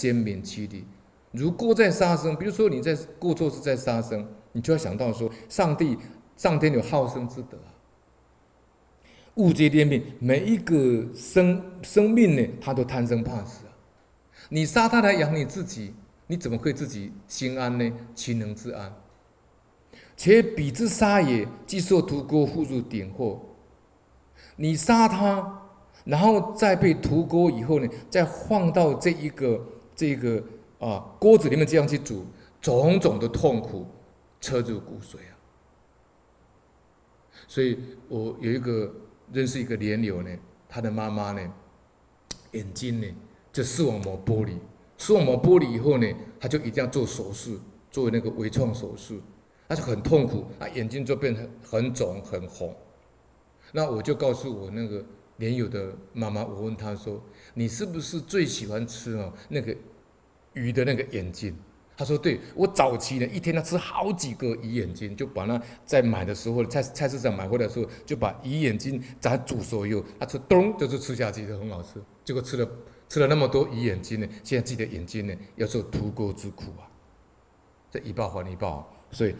鲜明其理。如过在杀生，比如说你在过错是在杀生，你就要想到说，上帝上天有好生之德啊。物皆天命，每一个生生命呢，他都贪生怕死啊。你杀他来养你自己，你怎么会自己心安呢？其能自安？且彼之杀也，既受屠锅，复入点祸。你杀他，然后再被屠锅以后呢，再放到这一个这个啊锅子里面这样去煮，种种的痛苦彻入骨髓啊。所以我有一个认识一个莲友呢，他的妈妈呢，眼睛呢就视网膜剥离，视网膜剥离以后呢，他就一定要做手术，做那个微创手术。他就很痛苦啊，眼睛就变得很肿很红。那我就告诉我那个莲友的妈妈，我问她说：“你是不是最喜欢吃哦那个鱼的那个眼睛？”她说：“对，我早期呢一天要吃好几个鱼眼睛，就把那在买的时候菜菜市场买回来的时候，就把鱼眼睛炸煮熟以后，她说咚就是吃下去就很好吃。结果吃了吃了那么多鱼眼睛呢，现在自己的眼睛呢要受屠锅之苦啊，这一报还一报，所以。”